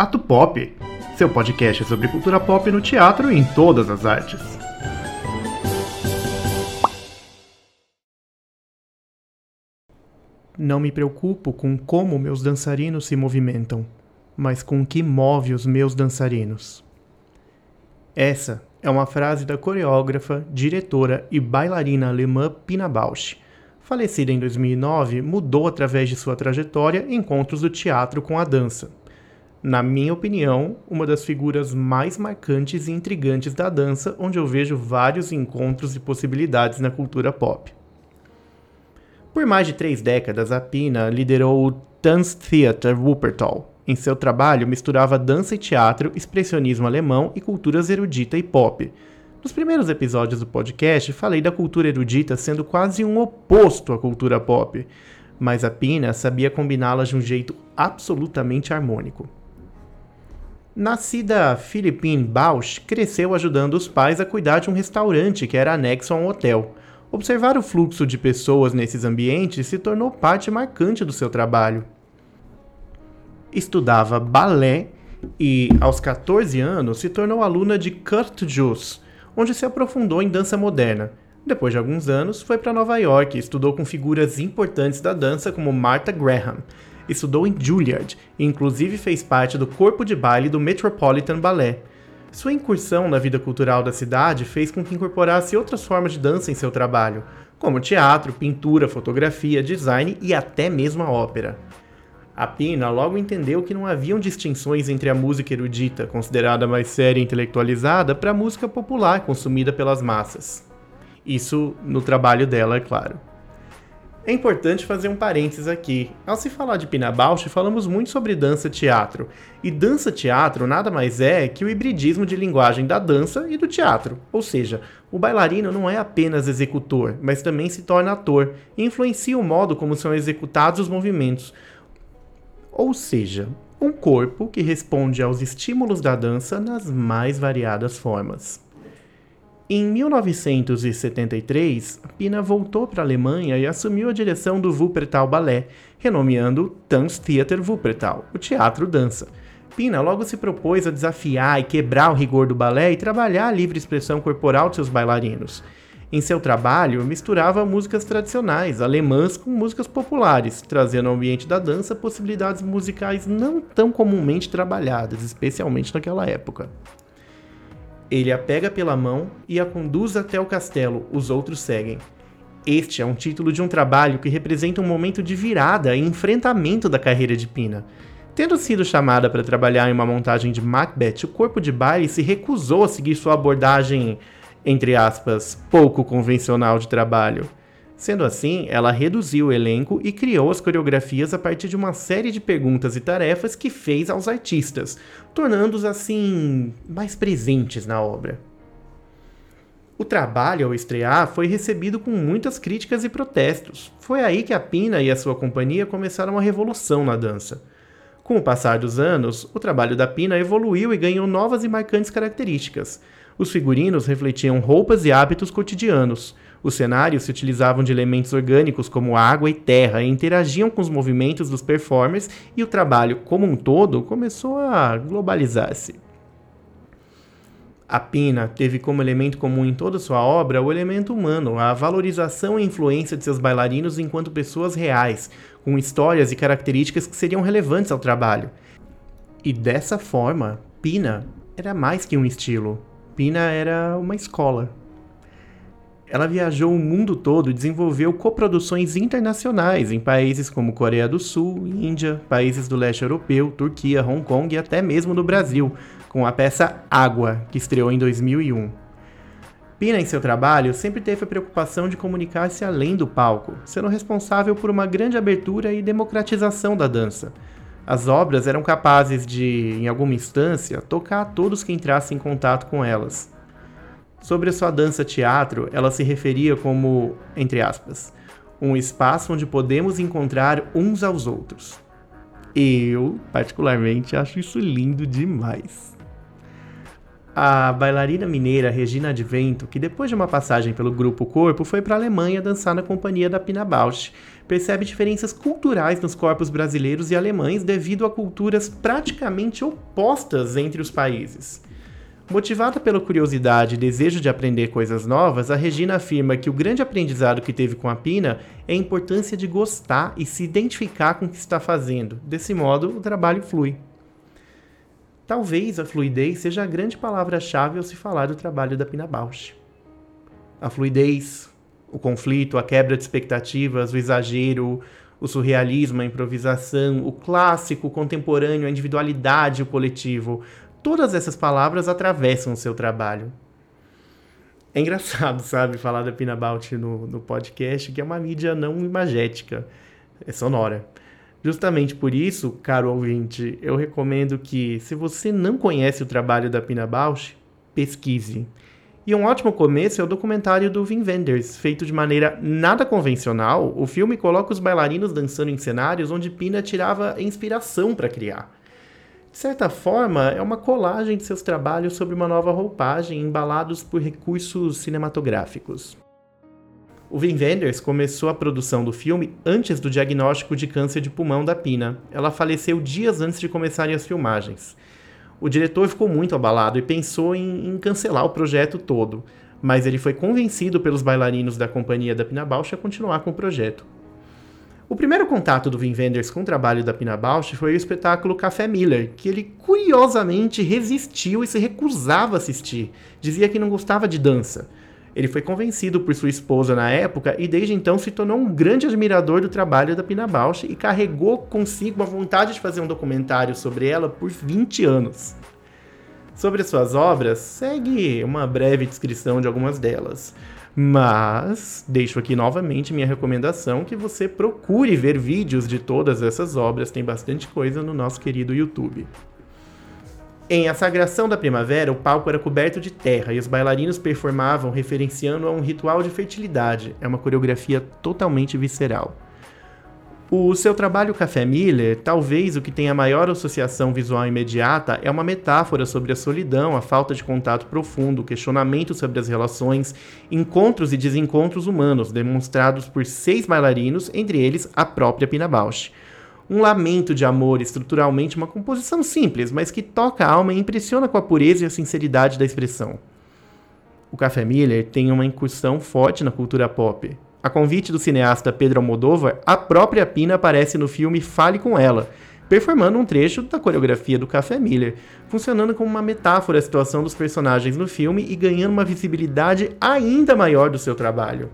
Ato Pop, seu podcast sobre cultura pop no teatro e em todas as artes. Não me preocupo com como meus dançarinos se movimentam, mas com o que move os meus dançarinos. Essa é uma frase da coreógrafa, diretora e bailarina alemã Pina Bausch. Falecida em 2009, mudou através de sua trajetória encontros do teatro com a dança. Na minha opinião, uma das figuras mais marcantes e intrigantes da dança, onde eu vejo vários encontros e possibilidades na cultura pop. Por mais de três décadas, a Pina liderou o Tanztheater Wuppertal, em seu trabalho, misturava dança e teatro, expressionismo alemão e culturas erudita e pop. Nos primeiros episódios do podcast, falei da cultura erudita sendo quase um oposto à cultura pop, mas a Pina sabia combiná-las de um jeito absolutamente harmônico. Nascida Philippine Bausch, cresceu ajudando os pais a cuidar de um restaurante que era anexo a um hotel. Observar o fluxo de pessoas nesses ambientes se tornou parte marcante do seu trabalho estudava balé e, aos 14 anos, se tornou aluna de Kurt Jooss, onde se aprofundou em dança moderna. Depois de alguns anos, foi para Nova York e estudou com figuras importantes da dança como Martha Graham. Estudou em Juilliard e inclusive fez parte do corpo de baile do Metropolitan Ballet. Sua incursão na vida cultural da cidade fez com que incorporasse outras formas de dança em seu trabalho, como teatro, pintura, fotografia, design e até mesmo a ópera. A Pina logo entendeu que não haviam distinções entre a música erudita, considerada mais séria e intelectualizada, para a música popular, consumida pelas massas. Isso no trabalho dela, é claro. É importante fazer um parênteses aqui. Ao se falar de Pina Bausch, falamos muito sobre dança-teatro. E dança-teatro nada mais é que o hibridismo de linguagem da dança e do teatro. Ou seja, o bailarino não é apenas executor, mas também se torna ator e influencia o modo como são executados os movimentos, ou seja, um corpo que responde aos estímulos da dança nas mais variadas formas. Em 1973, Pina voltou para a Alemanha e assumiu a direção do Wuppertal Ballet, renomeando Tanztheater Wuppertal, o teatro dança. Pina logo se propôs a desafiar e quebrar o rigor do balé e trabalhar a livre expressão corporal de seus bailarinos. Em seu trabalho, misturava músicas tradicionais alemãs com músicas populares, trazendo ao ambiente da dança possibilidades musicais não tão comumente trabalhadas, especialmente naquela época. Ele a pega pela mão e a conduz até o castelo, os outros seguem. Este é um título de um trabalho que representa um momento de virada e enfrentamento da carreira de Pina. Tendo sido chamada para trabalhar em uma montagem de Macbeth, o corpo de baile se recusou a seguir sua abordagem entre aspas, pouco convencional de trabalho. Sendo assim, ela reduziu o elenco e criou as coreografias a partir de uma série de perguntas e tarefas que fez aos artistas, tornando-os assim mais presentes na obra. O trabalho, ao estrear, foi recebido com muitas críticas e protestos. Foi aí que a Pina e a sua companhia começaram uma revolução na dança. Com o passar dos anos, o trabalho da Pina evoluiu e ganhou novas e marcantes características. Os figurinos refletiam roupas e hábitos cotidianos. Os cenários se utilizavam de elementos orgânicos como água e terra e interagiam com os movimentos dos performers, e o trabalho como um todo começou a globalizar-se. A Pina teve como elemento comum em toda sua obra o elemento humano, a valorização e influência de seus bailarinos enquanto pessoas reais, com histórias e características que seriam relevantes ao trabalho. E dessa forma, Pina era mais que um estilo, Pina era uma escola. Ela viajou o mundo todo e desenvolveu coproduções internacionais em países como Coreia do Sul, Índia, países do leste europeu, Turquia, Hong Kong e até mesmo no Brasil, com a peça Água, que estreou em 2001. Pina, em seu trabalho, sempre teve a preocupação de comunicar-se além do palco, sendo responsável por uma grande abertura e democratização da dança, as obras eram capazes de, em alguma instância, tocar a todos que entrassem em contato com elas. Sobre sua dança-teatro, ela se referia como, entre aspas, um espaço onde podemos encontrar uns aos outros. Eu, particularmente, acho isso lindo demais. a bailarina mineira Regina Advento, que depois de uma passagem pelo grupo Corpo foi para a Alemanha dançar na companhia da Pina Bausch, percebe diferenças culturais nos corpos brasileiros e alemães devido a culturas praticamente opostas entre os países. Motivada pela curiosidade e desejo de aprender coisas novas, a Regina afirma que o grande aprendizado que teve com a Pina é a importância de gostar e se identificar com o que está fazendo. Desse modo, o trabalho flui. Talvez a fluidez seja a grande palavra-chave ao se falar do trabalho da Pina Bausch. A fluidez, o conflito, a quebra de expectativas, o exagero, o surrealismo, a improvisação, o clássico, o contemporâneo, a individualidade, o coletivo. Todas essas palavras atravessam o seu trabalho. É engraçado, sabe, falar da Pina Bausch no, no podcast, que é uma mídia não imagética, é sonora. Justamente por isso, caro ouvinte, eu recomendo que, se você não conhece o trabalho da Pina Bausch, pesquise. E um ótimo começo é o documentário do Wim Wenders, feito de maneira nada convencional. O filme coloca os bailarinos dançando em cenários onde Pina tirava inspiração para criar. De certa forma, é uma colagem de seus trabalhos sobre uma nova roupagem, embalados por recursos cinematográficos. O Wim Wenders começou a produção do filme antes do diagnóstico de câncer de pulmão da Pina. Ela faleceu dias antes de começarem as filmagens. O diretor ficou muito abalado e pensou em, em cancelar o projeto todo, mas ele foi convencido pelos bailarinos da companhia da Pina Bausch a continuar com o projeto. O primeiro contato do Wim Wenders com o trabalho da Pina Bausch foi o espetáculo Café Miller, que ele curiosamente resistiu e se recusava a assistir. Dizia que não gostava de dança. Ele foi convencido por sua esposa na época e desde então se tornou um grande admirador do trabalho da Pina Bausch e carregou consigo a vontade de fazer um documentário sobre ela por 20 anos. Sobre suas obras, segue uma breve descrição de algumas delas. Mas deixo aqui novamente minha recomendação que você procure ver vídeos de todas essas obras, tem bastante coisa no nosso querido YouTube. Em A Sagração da Primavera, o palco era coberto de terra e os bailarinos performavam referenciando a um ritual de fertilidade. É uma coreografia totalmente visceral. O seu trabalho Café Miller, talvez o que tenha maior associação visual imediata, é uma metáfora sobre a solidão, a falta de contato profundo, questionamento sobre as relações, encontros e desencontros humanos, demonstrados por seis bailarinos, entre eles a própria Pina Bausch um lamento de amor, estruturalmente uma composição simples, mas que toca a alma e impressiona com a pureza e a sinceridade da expressão. O Café Miller tem uma incursão forte na cultura pop. A convite do cineasta Pedro Almodóvar, a própria Pina aparece no filme Fale com Ela, performando um trecho da coreografia do Café Miller, funcionando como uma metáfora à situação dos personagens no filme e ganhando uma visibilidade ainda maior do seu trabalho.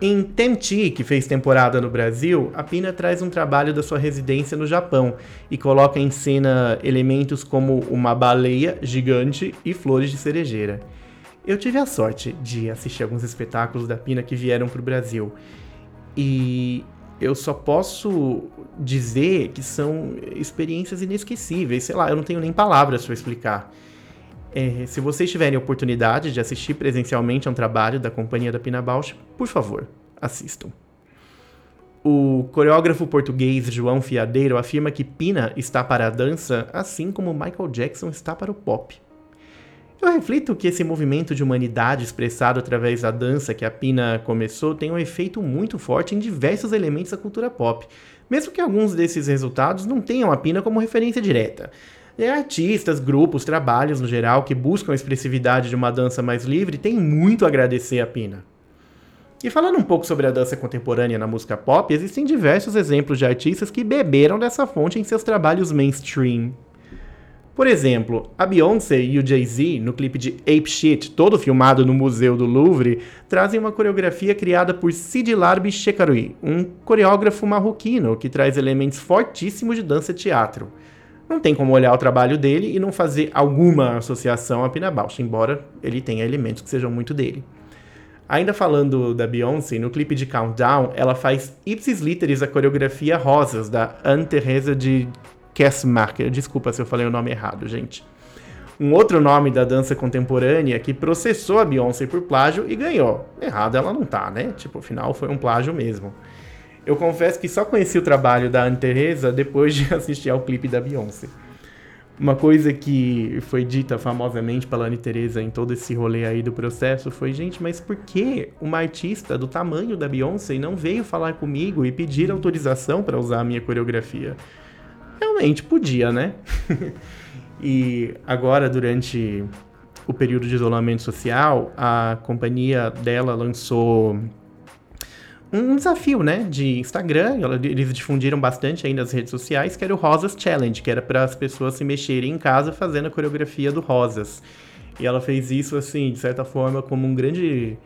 Em Temti, que fez temporada no Brasil, a Pina traz um trabalho da sua residência no Japão e coloca em cena elementos como uma baleia gigante e flores de cerejeira. Eu tive a sorte de assistir alguns espetáculos da Pina que vieram para o Brasil e eu só posso dizer que são experiências inesquecíveis. Sei lá, eu não tenho nem palavras para explicar. É, se vocês tiverem oportunidade de assistir presencialmente a um trabalho da companhia da Pina Bausch, por favor, assistam. O coreógrafo português João Fiadeiro afirma que Pina está para a dança assim como Michael Jackson está para o pop. Eu reflito que esse movimento de humanidade expressado através da dança que a Pina começou tem um efeito muito forte em diversos elementos da cultura pop, mesmo que alguns desses resultados não tenham a Pina como referência direta. E artistas, grupos, trabalhos no geral que buscam a expressividade de uma dança mais livre têm muito a agradecer a Pina. E falando um pouco sobre a dança contemporânea na música pop, existem diversos exemplos de artistas que beberam dessa fonte em seus trabalhos mainstream. Por exemplo, a Beyoncé e o Jay-Z, no clipe de Ape Shit, todo filmado no Museu do Louvre, trazem uma coreografia criada por Sidi Larbi Shekaroui, um coreógrafo marroquino que traz elementos fortíssimos de dança-teatro não tem como olhar o trabalho dele e não fazer alguma associação a Pina Bausch, embora ele tenha elementos que sejam muito dele. Ainda falando da Beyoncé, no clipe de Countdown, ela faz ipsis literis a coreografia Rosas, da Anne-Therese de Kessmacher. Desculpa se eu falei o nome errado, gente. Um outro nome da dança contemporânea que processou a Beyoncé por plágio e ganhou. Errado ela não tá, né? Tipo, afinal foi um plágio mesmo. Eu confesso que só conheci o trabalho da Anne Teresa depois de assistir ao clipe da Beyoncé. Uma coisa que foi dita famosamente pela Anne Teresa em todo esse rolê aí do processo foi, gente, mas por que uma artista do tamanho da Beyoncé não veio falar comigo e pedir autorização para usar a minha coreografia? Realmente podia, né? e agora, durante o período de isolamento social, a companhia dela lançou um desafio, né, de Instagram, eles difundiram bastante aí nas redes sociais, que era o Rosas Challenge, que era para as pessoas se mexerem em casa fazendo a coreografia do Rosas. E ela fez isso, assim, de certa forma, como um grande...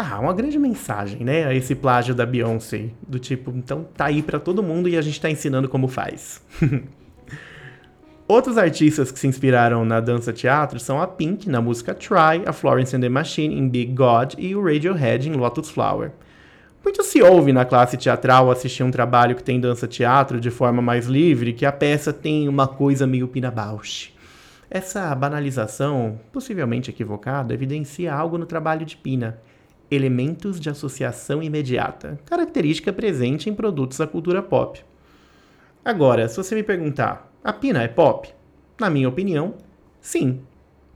Ah, uma grande mensagem, né, esse plágio da Beyoncé, do tipo, então tá aí para todo mundo e a gente tá ensinando como faz. Outros artistas que se inspiraram na dança-teatro são a Pink, na música Try, a Florence and the Machine em Big God e o Radiohead em Lotus Flower. Muito se ouve na classe teatral assistir um trabalho que tem dança-teatro de forma mais livre que a peça tem uma coisa meio Pina Bausch. Essa banalização, possivelmente equivocada, evidencia algo no trabalho de Pina. Elementos de associação imediata, característica presente em produtos da cultura pop. Agora, se você me perguntar, a Pina é pop? Na minha opinião, sim.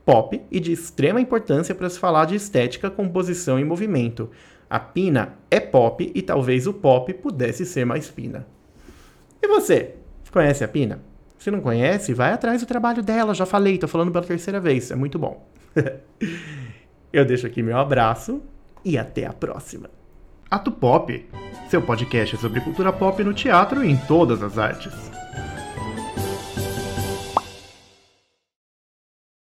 Pop e de extrema importância para se falar de estética, composição e movimento. A Pina é pop e talvez o pop pudesse ser mais Pina. E você? Conhece a Pina? Se não conhece, vai atrás do trabalho dela. Já falei, tô falando pela terceira vez. É muito bom. Eu deixo aqui meu abraço e até a próxima. Ato Pop, seu podcast sobre cultura pop no teatro e em todas as artes.